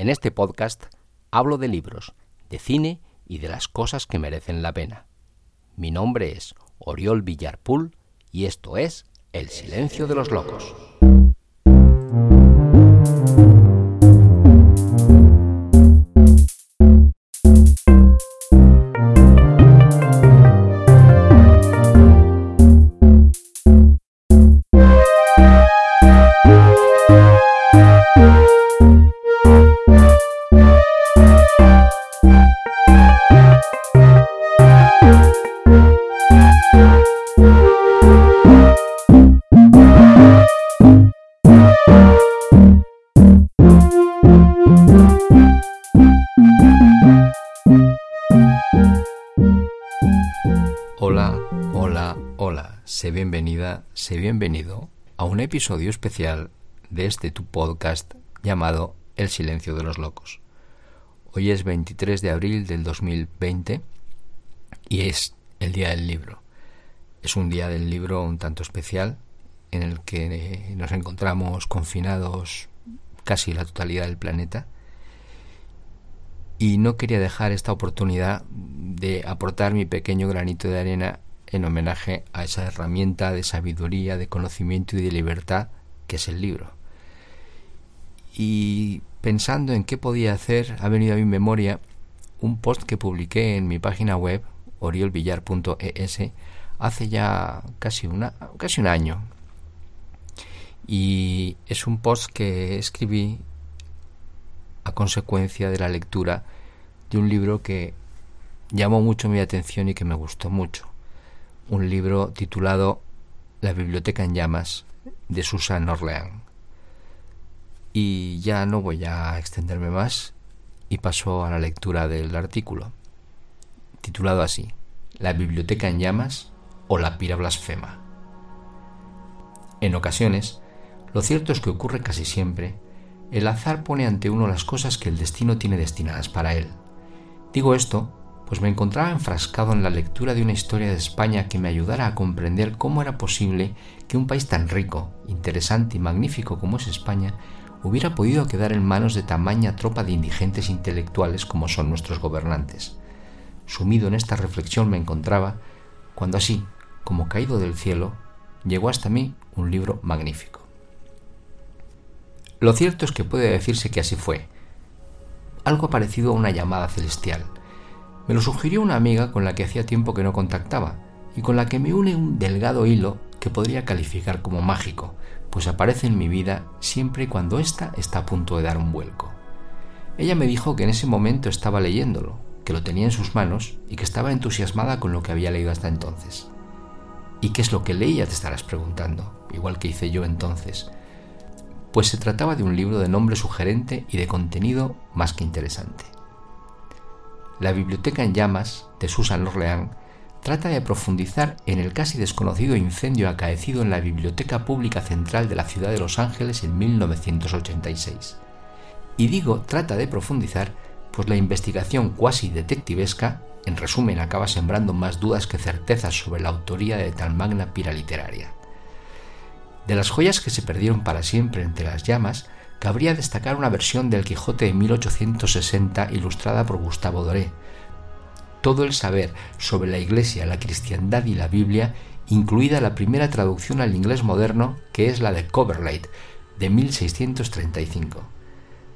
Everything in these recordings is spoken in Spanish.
En este podcast hablo de libros, de cine y de las cosas que merecen la pena. Mi nombre es Oriol Villarpool y esto es El Silencio de los Locos. Sé bienvenida, sé bienvenido a un episodio especial de este tu podcast llamado El silencio de los locos. Hoy es 23 de abril del 2020 y es el día del libro. Es un día del libro un tanto especial en el que nos encontramos confinados casi la totalidad del planeta y no quería dejar esta oportunidad de aportar mi pequeño granito de arena en homenaje a esa herramienta de sabiduría, de conocimiento y de libertad que es el libro. Y pensando en qué podía hacer, ha venido a mi memoria un post que publiqué en mi página web, oriolvillar.es, hace ya casi, casi un año. Y es un post que escribí a consecuencia de la lectura de un libro que llamó mucho mi atención y que me gustó mucho. Un libro titulado La Biblioteca en Llamas de Susan Orlean. Y ya no voy a extenderme más y paso a la lectura del artículo, titulado así, La Biblioteca en Llamas o la Pira Blasfema. En ocasiones, lo cierto es que ocurre casi siempre, el azar pone ante uno las cosas que el destino tiene destinadas para él. Digo esto pues me encontraba enfrascado en la lectura de una historia de España que me ayudara a comprender cómo era posible que un país tan rico, interesante y magnífico como es España hubiera podido quedar en manos de tamaña tropa de indigentes intelectuales como son nuestros gobernantes. Sumido en esta reflexión me encontraba cuando así, como caído del cielo, llegó hasta mí un libro magnífico. Lo cierto es que puede decirse que así fue, algo parecido a una llamada celestial, me lo sugirió una amiga con la que hacía tiempo que no contactaba y con la que me une un delgado hilo que podría calificar como mágico, pues aparece en mi vida siempre y cuando ésta está a punto de dar un vuelco. Ella me dijo que en ese momento estaba leyéndolo, que lo tenía en sus manos y que estaba entusiasmada con lo que había leído hasta entonces. ¿Y qué es lo que leía? te estarás preguntando, igual que hice yo entonces. Pues se trataba de un libro de nombre sugerente y de contenido más que interesante. La Biblioteca en Llamas, de Susan Orlean, trata de profundizar en el casi desconocido incendio acaecido en la Biblioteca Pública Central de la ciudad de Los Ángeles en 1986. Y digo trata de profundizar, pues la investigación cuasi detectivesca, en resumen, acaba sembrando más dudas que certezas sobre la autoría de tal magna pira literaria. De las joyas que se perdieron para siempre entre las llamas, cabría destacar una versión del Quijote de 1860 ilustrada por Gustavo Doré. Todo el saber sobre la Iglesia, la cristiandad y la Biblia, incluida la primera traducción al inglés moderno, que es la de Coverlade, de 1635.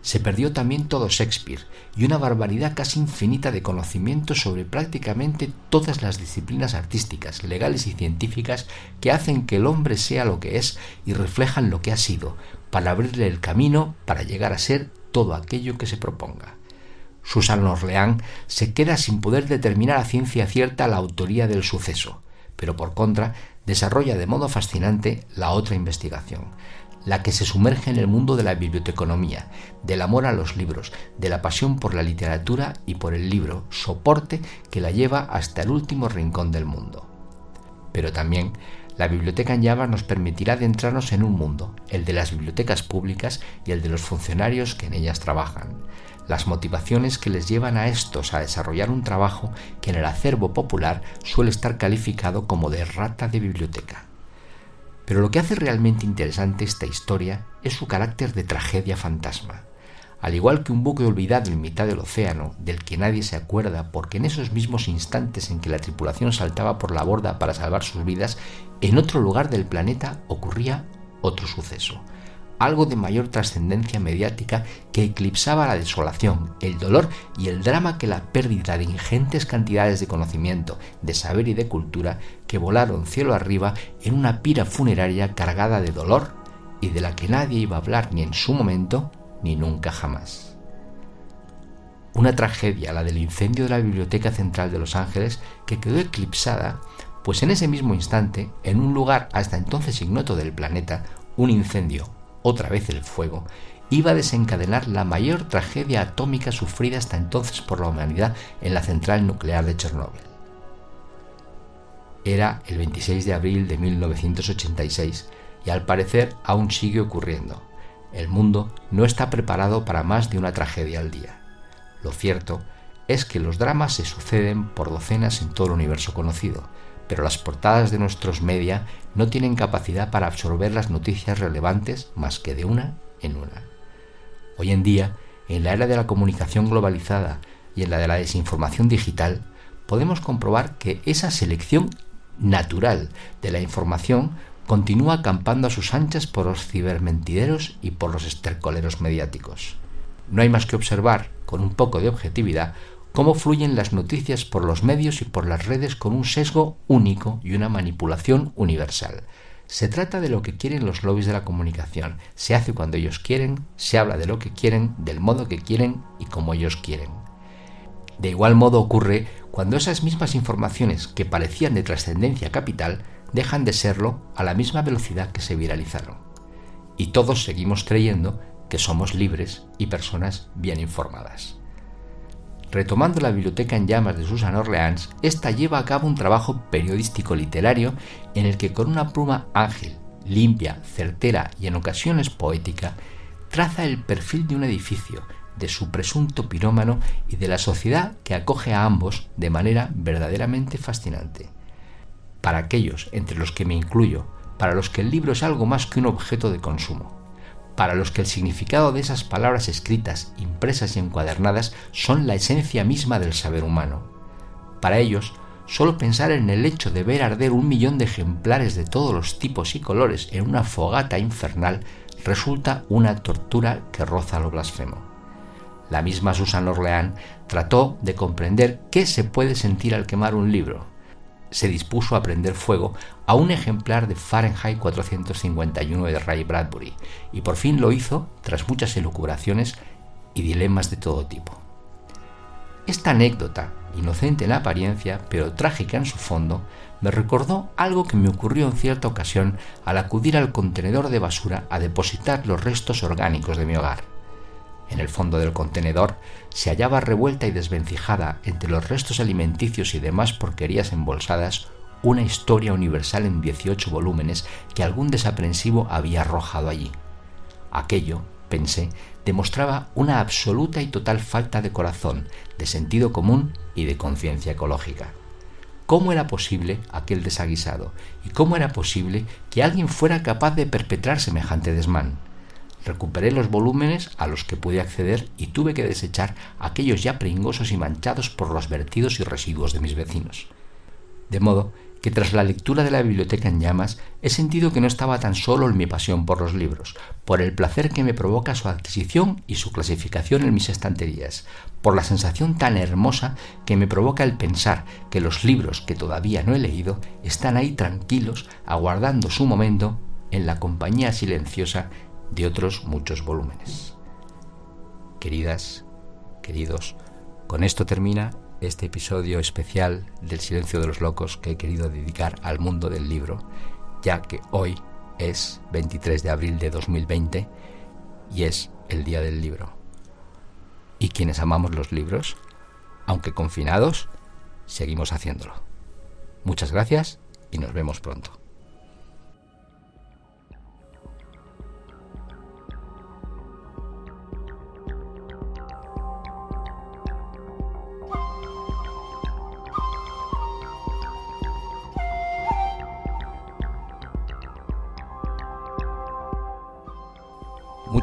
Se perdió también todo Shakespeare y una barbaridad casi infinita de conocimientos sobre prácticamente todas las disciplinas artísticas, legales y científicas que hacen que el hombre sea lo que es y reflejan lo que ha sido, para abrirle el camino para llegar a ser todo aquello que se proponga. Susan Orleán se queda sin poder determinar a ciencia cierta la autoría del suceso, pero por contra desarrolla de modo fascinante la otra investigación, la que se sumerge en el mundo de la biblioteconomía, del amor a los libros, de la pasión por la literatura y por el libro, soporte que la lleva hasta el último rincón del mundo. Pero también la biblioteca en llamas nos permitirá adentrarnos en un mundo, el de las bibliotecas públicas y el de los funcionarios que en ellas trabajan, las motivaciones que les llevan a estos a desarrollar un trabajo que en el acervo popular suele estar calificado como de rata de biblioteca. Pero lo que hace realmente interesante esta historia es su carácter de tragedia fantasma. Al igual que un buque olvidado en mitad del océano, del que nadie se acuerda, porque en esos mismos instantes en que la tripulación saltaba por la borda para salvar sus vidas, en otro lugar del planeta ocurría otro suceso, algo de mayor trascendencia mediática que eclipsaba la desolación, el dolor y el drama que la pérdida de ingentes cantidades de conocimiento, de saber y de cultura que volaron cielo arriba en una pira funeraria cargada de dolor y de la que nadie iba a hablar ni en su momento ni nunca jamás. Una tragedia, la del incendio de la Biblioteca Central de Los Ángeles, que quedó eclipsada, pues en ese mismo instante, en un lugar hasta entonces ignoto del planeta, un incendio, otra vez el fuego, iba a desencadenar la mayor tragedia atómica sufrida hasta entonces por la humanidad en la central nuclear de Chernóbil. Era el 26 de abril de 1986 y al parecer aún sigue ocurriendo. El mundo no está preparado para más de una tragedia al día. Lo cierto es que los dramas se suceden por docenas en todo el universo conocido, pero las portadas de nuestros media no tienen capacidad para absorber las noticias relevantes más que de una en una. Hoy en día, en la era de la comunicación globalizada y en la de la desinformación digital, podemos comprobar que esa selección natural de la información continúa acampando a sus anchas por los cibermentideros y por los estercoleros mediáticos. No hay más que observar, con un poco de objetividad, cómo fluyen las noticias por los medios y por las redes con un sesgo único y una manipulación universal. Se trata de lo que quieren los lobbies de la comunicación. Se hace cuando ellos quieren, se habla de lo que quieren, del modo que quieren y como ellos quieren. De igual modo ocurre cuando esas mismas informaciones que parecían de trascendencia capital dejan de serlo a la misma velocidad que se viralizaron. Y todos seguimos creyendo que somos libres y personas bien informadas. Retomando la biblioteca en llamas de Susan Orleans, esta lleva a cabo un trabajo periodístico literario en el que con una pluma ágil, limpia, certera y en ocasiones poética, traza el perfil de un edificio, de su presunto pirómano y de la sociedad que acoge a ambos de manera verdaderamente fascinante para aquellos entre los que me incluyo, para los que el libro es algo más que un objeto de consumo, para los que el significado de esas palabras escritas, impresas y encuadernadas son la esencia misma del saber humano. Para ellos, solo pensar en el hecho de ver arder un millón de ejemplares de todos los tipos y colores en una fogata infernal resulta una tortura que roza lo blasfemo. La misma Susan Orleán trató de comprender qué se puede sentir al quemar un libro, se dispuso a prender fuego a un ejemplar de Fahrenheit 451 de Ray Bradbury, y por fin lo hizo tras muchas elucubraciones y dilemas de todo tipo. Esta anécdota, inocente en apariencia, pero trágica en su fondo, me recordó algo que me ocurrió en cierta ocasión al acudir al contenedor de basura a depositar los restos orgánicos de mi hogar. En el fondo del contenedor se hallaba revuelta y desvencijada entre los restos alimenticios y demás porquerías embolsadas una historia universal en 18 volúmenes que algún desaprensivo había arrojado allí. Aquello, pensé, demostraba una absoluta y total falta de corazón, de sentido común y de conciencia ecológica. ¿Cómo era posible aquel desaguisado? ¿Y cómo era posible que alguien fuera capaz de perpetrar semejante desmán? Recuperé los volúmenes a los que pude acceder y tuve que desechar aquellos ya pringosos y manchados por los vertidos y residuos de mis vecinos. De modo que tras la lectura de la biblioteca en llamas he sentido que no estaba tan solo en mi pasión por los libros, por el placer que me provoca su adquisición y su clasificación en mis estanterías, por la sensación tan hermosa que me provoca el pensar que los libros que todavía no he leído están ahí tranquilos, aguardando su momento en la compañía silenciosa de otros muchos volúmenes. Queridas, queridos, con esto termina este episodio especial del Silencio de los Locos que he querido dedicar al mundo del libro, ya que hoy es 23 de abril de 2020 y es el Día del Libro. Y quienes amamos los libros, aunque confinados, seguimos haciéndolo. Muchas gracias y nos vemos pronto.